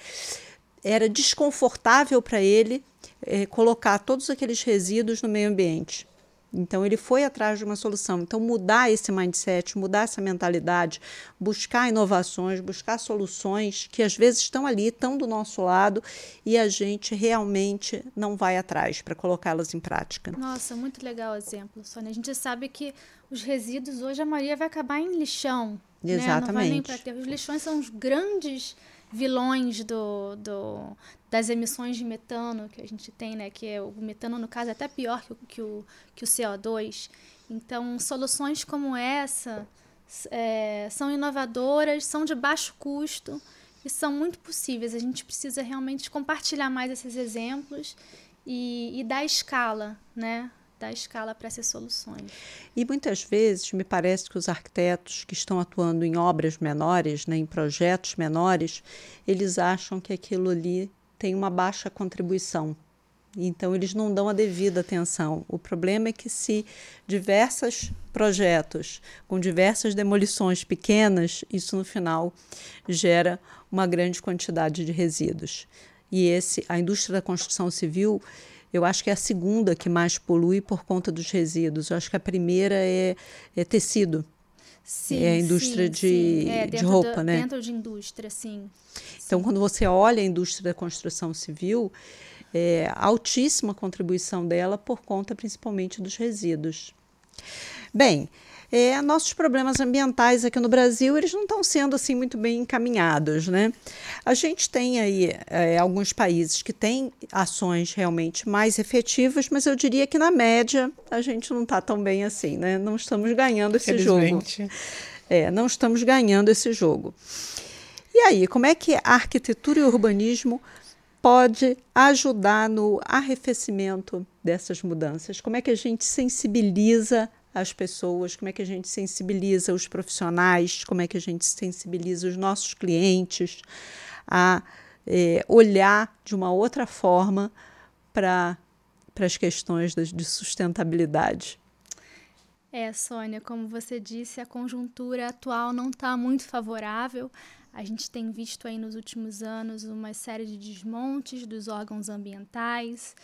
Speaker 1: era desconfortável para ele é, colocar todos aqueles resíduos no meio ambiente. Então ele foi atrás de uma solução. Então mudar esse mindset, mudar essa mentalidade, buscar inovações, buscar soluções que às vezes estão ali, estão do nosso lado e a gente realmente não vai atrás para colocá-las em prática.
Speaker 2: Nossa, muito legal o exemplo, Sônia. A gente sabe que os resíduos hoje a maioria vai acabar em lixão.
Speaker 1: Exatamente. Né? Não vai nem
Speaker 2: para ter. Os lixões são os grandes vilões do, do, das emissões de metano que a gente tem, né? Que é, o metano, no caso, é até pior que o, que o, que o CO2. Então, soluções como essa é, são inovadoras, são de baixo custo e são muito possíveis. A gente precisa realmente compartilhar mais esses exemplos e, e dar escala, né? Dar escala para essas soluções.
Speaker 1: E muitas vezes me parece que os arquitetos que estão atuando em obras menores, né, em projetos menores, eles acham que aquilo ali tem uma baixa contribuição. Então, eles não dão a devida atenção. O problema é que, se diversos projetos com diversas demolições pequenas, isso no final gera uma grande quantidade de resíduos. E esse, a indústria da construção civil, eu acho que é a segunda que mais polui por conta dos resíduos. Eu acho que a primeira é, é tecido.
Speaker 2: Sim,
Speaker 1: é a indústria
Speaker 2: sim,
Speaker 1: de,
Speaker 2: sim. É,
Speaker 1: de roupa,
Speaker 2: do,
Speaker 1: né?
Speaker 2: Dentro de indústria, sim.
Speaker 1: Então, quando você olha a indústria da construção civil, é, altíssima contribuição dela por conta principalmente dos resíduos. Bem, é, nossos problemas ambientais aqui no Brasil eles não estão sendo assim muito bem encaminhados, né? A gente tem aí é, alguns países que têm ações realmente mais efetivas, mas eu diria que na média a gente não está tão bem assim, né? Não estamos ganhando esse jogo. É, não estamos ganhando esse jogo. E aí, como é que a arquitetura e o urbanismo pode ajudar no arrefecimento dessas mudanças? Como é que a gente sensibiliza as pessoas, como é que a gente sensibiliza os profissionais, como é que a gente sensibiliza os nossos clientes a é, olhar de uma outra forma para as questões de sustentabilidade.
Speaker 2: É, Sônia, como você disse, a conjuntura atual não está muito favorável. A gente tem visto aí nos últimos anos uma série de desmontes dos órgãos ambientais,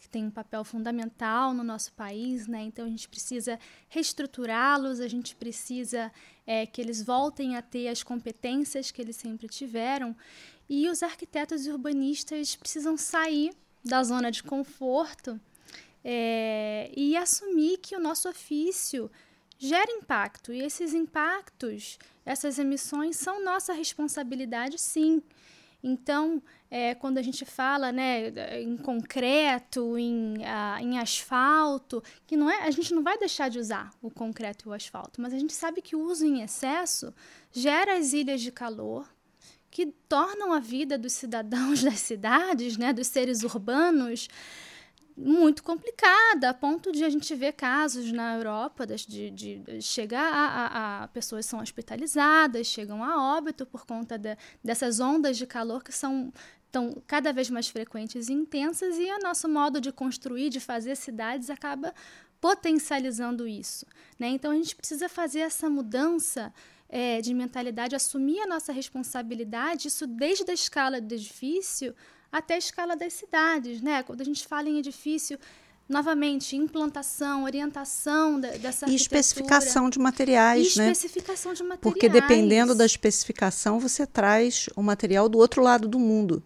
Speaker 2: que tem um papel fundamental no nosso país, né? Então a gente precisa reestruturá-los, a gente precisa é, que eles voltem a ter as competências que eles sempre tiveram. E os arquitetos e urbanistas precisam sair da zona de conforto é, e assumir que o nosso ofício gera impacto. E esses impactos, essas emissões, são nossa responsabilidade, sim. Então, é, quando a gente fala né, em concreto, em, em asfalto, que não é, a gente não vai deixar de usar o concreto e o asfalto, mas a gente sabe que o uso em excesso gera as ilhas de calor, que tornam a vida dos cidadãos das cidades, né, dos seres urbanos, muito complicada, a ponto de a gente ver casos na Europa de, de, chegar a, a, a, pessoas são hospitalizadas, chegam a óbito por conta de, dessas ondas de calor que são tão cada vez mais frequentes e intensas, e o nosso modo de construir, de fazer cidades acaba potencializando isso. Né? Então a gente precisa fazer essa mudança é, de mentalidade, assumir a nossa responsabilidade, isso desde a escala do edifício até a escala das cidades, né? Quando a gente fala em edifício, novamente, implantação, orientação dessa
Speaker 1: e especificação de materiais,
Speaker 2: e né? especificação de materiais.
Speaker 1: Porque dependendo da especificação, você traz o material do outro lado do mundo.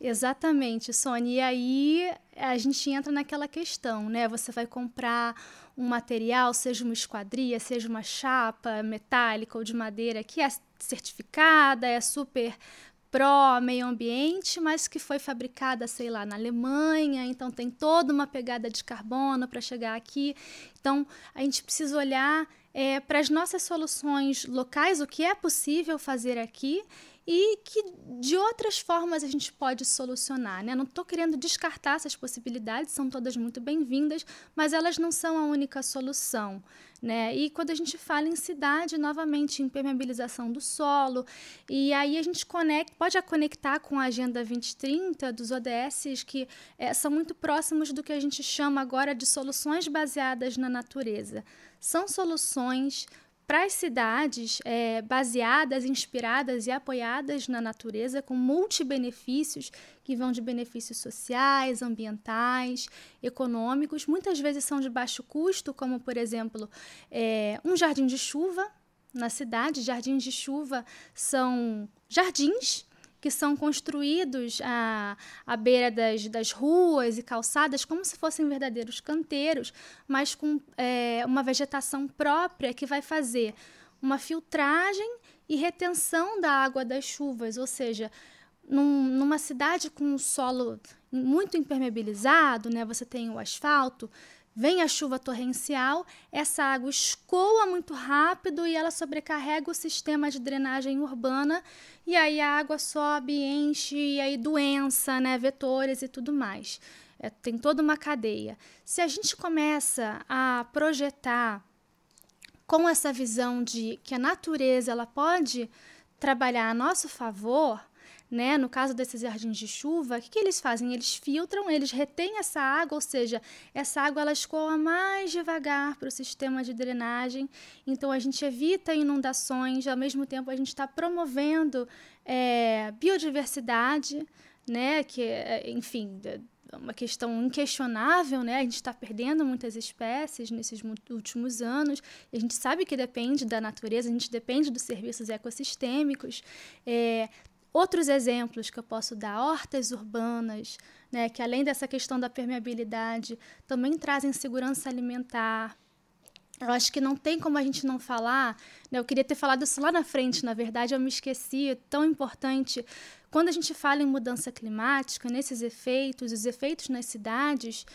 Speaker 2: Exatamente, Sônia. E aí a gente entra naquela questão, né? Você vai comprar um material, seja uma esquadria, seja uma chapa metálica ou de madeira, que é certificada, é super pró-meio ambiente, mas que foi fabricada, sei lá, na Alemanha, então tem toda uma pegada de carbono para chegar aqui. Então, a gente precisa olhar é, para as nossas soluções locais, o que é possível fazer aqui e que de outras formas a gente pode solucionar. Né? Não estou querendo descartar essas possibilidades, são todas muito bem-vindas, mas elas não são a única solução. Né? E quando a gente fala em cidade, novamente, impermeabilização do solo, e aí a gente conecta, pode conectar com a Agenda 2030 dos ODS, que é, são muito próximos do que a gente chama agora de soluções baseadas na natureza. São soluções para as cidades é, baseadas, inspiradas e apoiadas na natureza, com multibenefícios que vão de benefícios sociais, ambientais, econômicos, muitas vezes são de baixo custo, como por exemplo é, um jardim de chuva na cidade. Jardins de chuva são jardins que são construídos à, à beira das, das ruas e calçadas como se fossem verdadeiros canteiros, mas com é, uma vegetação própria que vai fazer uma filtragem e retenção da água das chuvas, ou seja, num, numa cidade com um solo muito impermeabilizado, né, você tem o asfalto, Vem a chuva torrencial, essa água escoa muito rápido e ela sobrecarrega o sistema de drenagem urbana e aí a água sobe, enche e aí doença, né, vetores e tudo mais. É, tem toda uma cadeia. Se a gente começa a projetar com essa visão de que a natureza ela pode trabalhar a nosso favor, né? No caso desses jardins de chuva, o que, que, eles fazem? Eles filtram, eles retêm essa água, ou seja, essa água ela escoa mais devagar para o sistema de drenagem. Então a gente evita inundações, ao mesmo tempo a gente está promovendo é, biodiversidade, né? Que, é, enfim, uma questão inquestionável, né? A gente está perdendo muitas espécies nesses últimos anos. E a gente sabe que depende da natureza, a gente depende dos serviços ecossistêmicos. É, Outros exemplos que eu posso dar, hortas urbanas, né, que além dessa questão da permeabilidade, também trazem segurança alimentar. Eu acho que não tem como a gente não falar. Né, eu queria ter falado isso lá na frente, na verdade, eu me esqueci. É tão importante. Quando a gente fala em mudança climática, nesses efeitos, os efeitos nas cidades,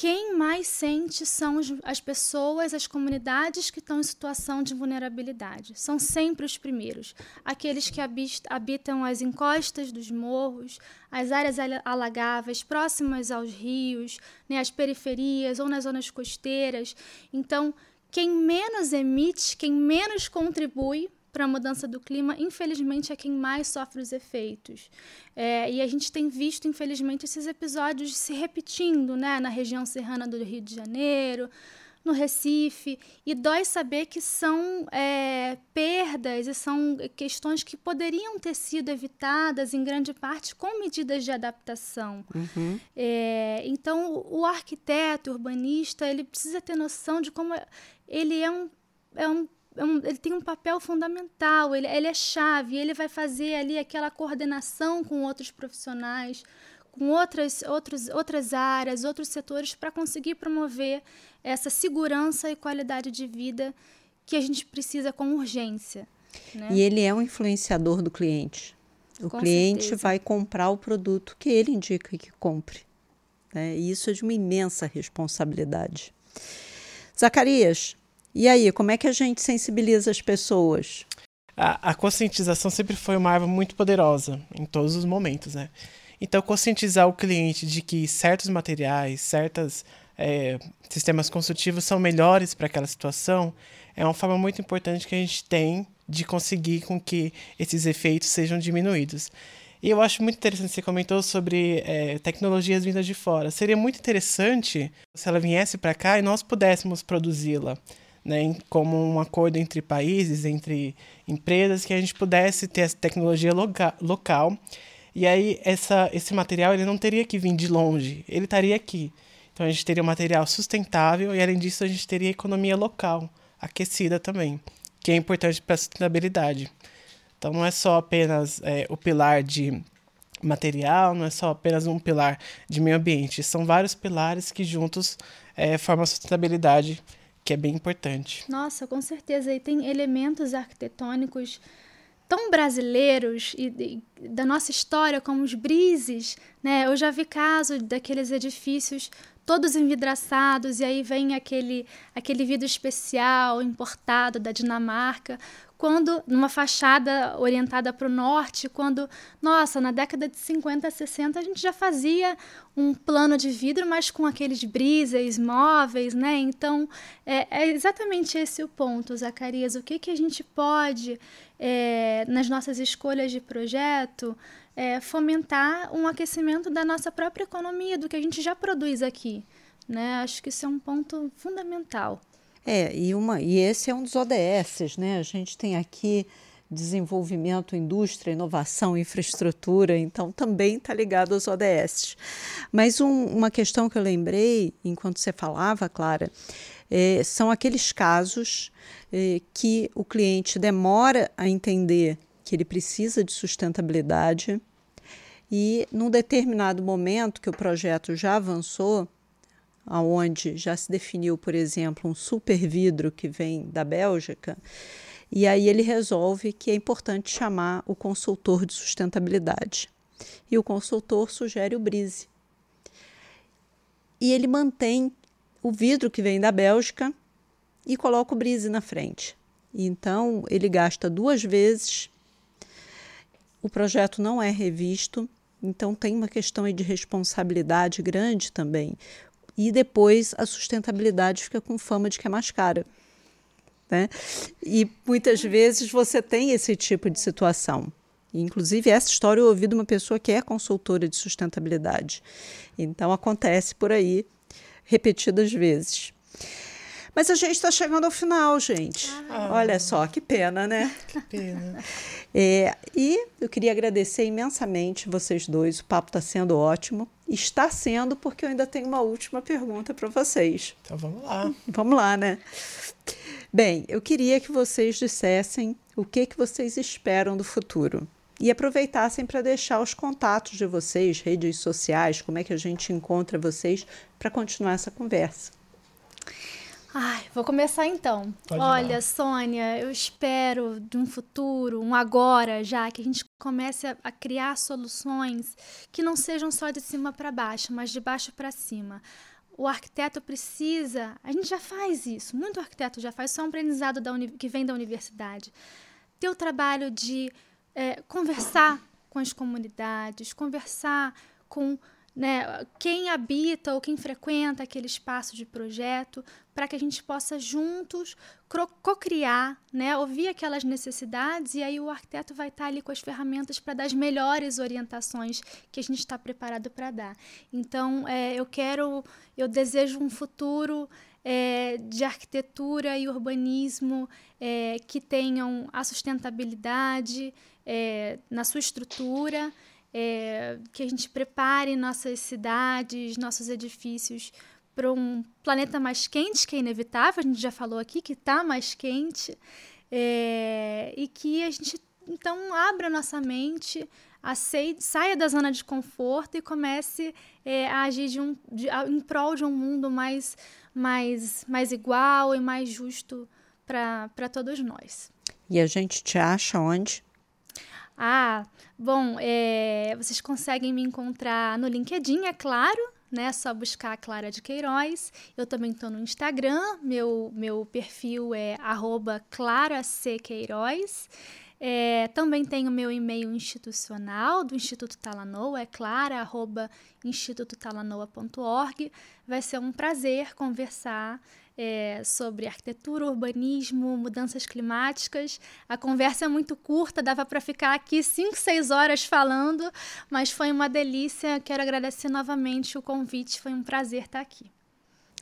Speaker 2: quem mais sente são as pessoas, as comunidades que estão em situação de vulnerabilidade. São sempre os primeiros. Aqueles que habitam as encostas dos morros, as áreas alagáveis próximas aos rios, né, as periferias ou nas zonas costeiras. Então, quem menos emite, quem menos contribui para a mudança do clima, infelizmente, é quem mais sofre os efeitos. É, e a gente tem visto, infelizmente, esses episódios se repetindo né, na região serrana do Rio de Janeiro, no Recife, e dói saber que são é, perdas e são questões que poderiam ter sido evitadas, em grande parte, com medidas de adaptação. Uhum. É, então, o arquiteto, o urbanista, ele precisa ter noção de como ele é um, é um um, ele tem um papel fundamental, ele, ele é chave, ele vai fazer ali aquela coordenação com outros profissionais, com outras, outros, outras áreas, outros setores, para conseguir promover essa segurança e qualidade de vida que a gente precisa com urgência. Né?
Speaker 1: E ele é um influenciador do cliente. O com cliente certeza. vai comprar o produto que ele indica que compre. Né? E isso é de uma imensa responsabilidade. Zacarias, e aí, como é que a gente sensibiliza as pessoas?
Speaker 3: A, a conscientização sempre foi uma arma muito poderosa em todos os momentos, né? Então, conscientizar o cliente de que certos materiais, certos é, sistemas construtivos são melhores para aquela situação é uma forma muito importante que a gente tem de conseguir com que esses efeitos sejam diminuídos. E eu acho muito interessante, você comentou sobre é, tecnologias vindas de fora. Seria muito interessante se ela viesse para cá e nós pudéssemos produzi-la né, como um acordo entre países, entre empresas, que a gente pudesse ter essa tecnologia loca local. E aí essa, esse material ele não teria que vir de longe, ele estaria aqui. Então a gente teria um material sustentável e além disso a gente teria economia local, aquecida também, que é importante para a sustentabilidade. Então não é só apenas é, o pilar de material, não é só apenas um pilar de meio ambiente, são vários pilares que juntos é, formam a sustentabilidade que é bem importante.
Speaker 2: Nossa, com certeza. E tem elementos arquitetônicos tão brasileiros e, e, da nossa história, como os brises, né? Eu já vi casos daqueles edifícios todos envidraçados e aí vem aquele aquele vidro especial importado da Dinamarca quando numa fachada orientada para o norte, quando, nossa, na década de 50, 60 a gente já fazia um plano de vidro, mas com aqueles brises móveis, né? Então, é, é exatamente esse o ponto, Zacarias. O que, que a gente pode, é, nas nossas escolhas de projeto, é, fomentar um aquecimento da nossa própria economia, do que a gente já produz aqui, né? Acho que isso é um ponto fundamental.
Speaker 1: É, e, uma, e esse é um dos ODS, né? A gente tem aqui desenvolvimento, indústria, inovação, infraestrutura, então também está ligado aos ODS. Mas um, uma questão que eu lembrei enquanto você falava, Clara, é, são aqueles casos é, que o cliente demora a entender que ele precisa de sustentabilidade e, num determinado momento que o projeto já avançou, aonde já se definiu, por exemplo, um super vidro que vem da Bélgica, e aí ele resolve que é importante chamar o consultor de sustentabilidade. E o consultor sugere o Brise. E ele mantém o vidro que vem da Bélgica e coloca o Brise na frente. Então ele gasta duas vezes. O projeto não é revisto, então tem uma questão de responsabilidade grande também. E depois a sustentabilidade fica com fama de que é mais cara. Né? E muitas vezes você tem esse tipo de situação. Inclusive, essa história eu ouvi de uma pessoa que é consultora de sustentabilidade. Então, acontece por aí repetidas vezes. Mas a gente está chegando ao final, gente. Ah. Olha só, que pena, né?
Speaker 3: Que pena.
Speaker 1: É, e eu queria agradecer imensamente vocês dois. O papo está sendo ótimo. Está sendo, porque eu ainda tenho uma última pergunta para vocês.
Speaker 3: Então vamos lá.
Speaker 1: Vamos lá, né? Bem, eu queria que vocês dissessem o que, que vocês esperam do futuro e aproveitassem para deixar os contatos de vocês, redes sociais, como é que a gente encontra vocês para continuar essa conversa.
Speaker 2: Ai, vou começar então. Pode Olha. Sônia, eu espero de um futuro, um agora já, que a gente comece a, a criar soluções que não sejam só de cima para baixo, mas de baixo para cima o arquiteto precisa. A gente já faz isso, muito arquiteto já faz, é um aprendizado da, que vem da universidade. Ter o trabalho de é, conversar com as comunidades, conversar com né, quem habita ou quem frequenta aquele espaço de projeto, para que a gente possa juntos co-criar, né, ouvir aquelas necessidades e aí o arquiteto vai estar ali com as ferramentas para dar as melhores orientações que a gente está preparado para dar. Então, é, eu quero, eu desejo um futuro é, de arquitetura e urbanismo é, que tenham a sustentabilidade é, na sua estrutura é, que a gente prepare nossas cidades, nossos edifícios para um planeta mais quente, que é inevitável, a gente já falou aqui que está mais quente, é, e que a gente então abra nossa mente, aceite, saia da zona de conforto e comece é, a agir de um, de, em prol de um mundo mais, mais, mais igual e mais justo para todos nós.
Speaker 1: E a gente te acha onde?
Speaker 2: Ah, bom, é, vocês conseguem me encontrar no LinkedIn, é claro, né? É só buscar Clara de Queiroz. Eu também estou no Instagram, meu, meu perfil é claracqueiroz. É, também tenho meu e-mail institucional do Instituto Talanoa, é clara.institutotalanoa.org. Vai ser um prazer conversar é, sobre arquitetura, urbanismo, mudanças climáticas. A conversa é muito curta, dava para ficar aqui 5, 6 horas falando, mas foi uma delícia. Quero agradecer novamente o convite, foi um prazer estar aqui.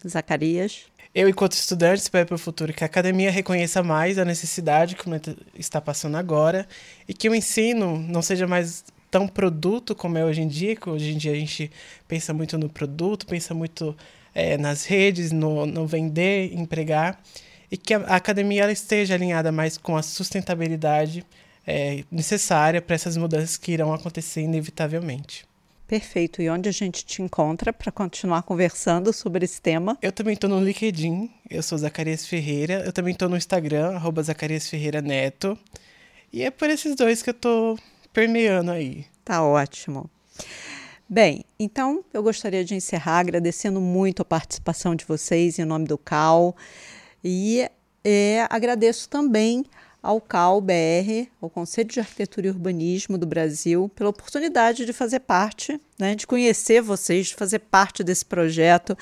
Speaker 1: Zacarias.
Speaker 3: Eu, enquanto estudante, espero para o futuro que a academia reconheça mais a necessidade que está passando agora e que o ensino não seja mais tão produto como é hoje em dia, que hoje em dia a gente pensa muito no produto, pensa muito é, nas redes, no, no vender, empregar, e que a, a academia ela esteja alinhada mais com a sustentabilidade é, necessária para essas mudanças que irão acontecer inevitavelmente.
Speaker 1: Perfeito. E onde a gente te encontra para continuar conversando sobre esse tema?
Speaker 3: Eu também estou no LinkedIn, eu sou Zacarias Ferreira. Eu também estou no Instagram, arroba Zacarias Ferreira Neto. E é por esses dois que eu estou permeando aí.
Speaker 1: Tá ótimo. Bem, então eu gostaria de encerrar agradecendo muito a participação de vocês em nome do CAL e é, agradeço também ao CAL BR, ao Conselho de Arquitetura e Urbanismo do Brasil, pela oportunidade de fazer parte, né, de conhecer vocês, de fazer parte desse projeto,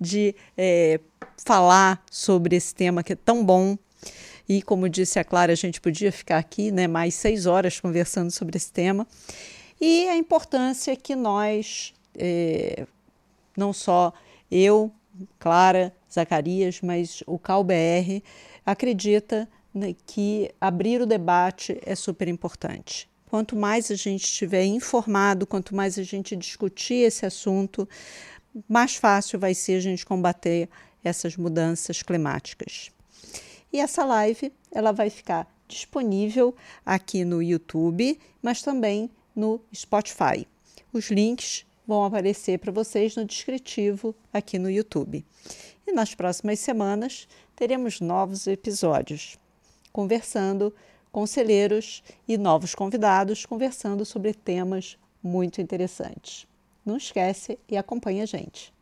Speaker 1: de é, falar sobre esse tema que é tão bom. E como disse a Clara, a gente podia ficar aqui né, mais seis horas conversando sobre esse tema e a importância que nós, é, não só eu, Clara, Zacarias, mas o CalBR acredita né, que abrir o debate é super importante. Quanto mais a gente estiver informado, quanto mais a gente discutir esse assunto, mais fácil vai ser a gente combater essas mudanças climáticas. E essa live ela vai ficar disponível aqui no YouTube, mas também no Spotify. Os links vão aparecer para vocês no descritivo aqui no YouTube. E nas próximas semanas teremos novos episódios conversando, conselheiros e novos convidados conversando sobre temas muito interessantes. Não esquece e acompanhe a gente.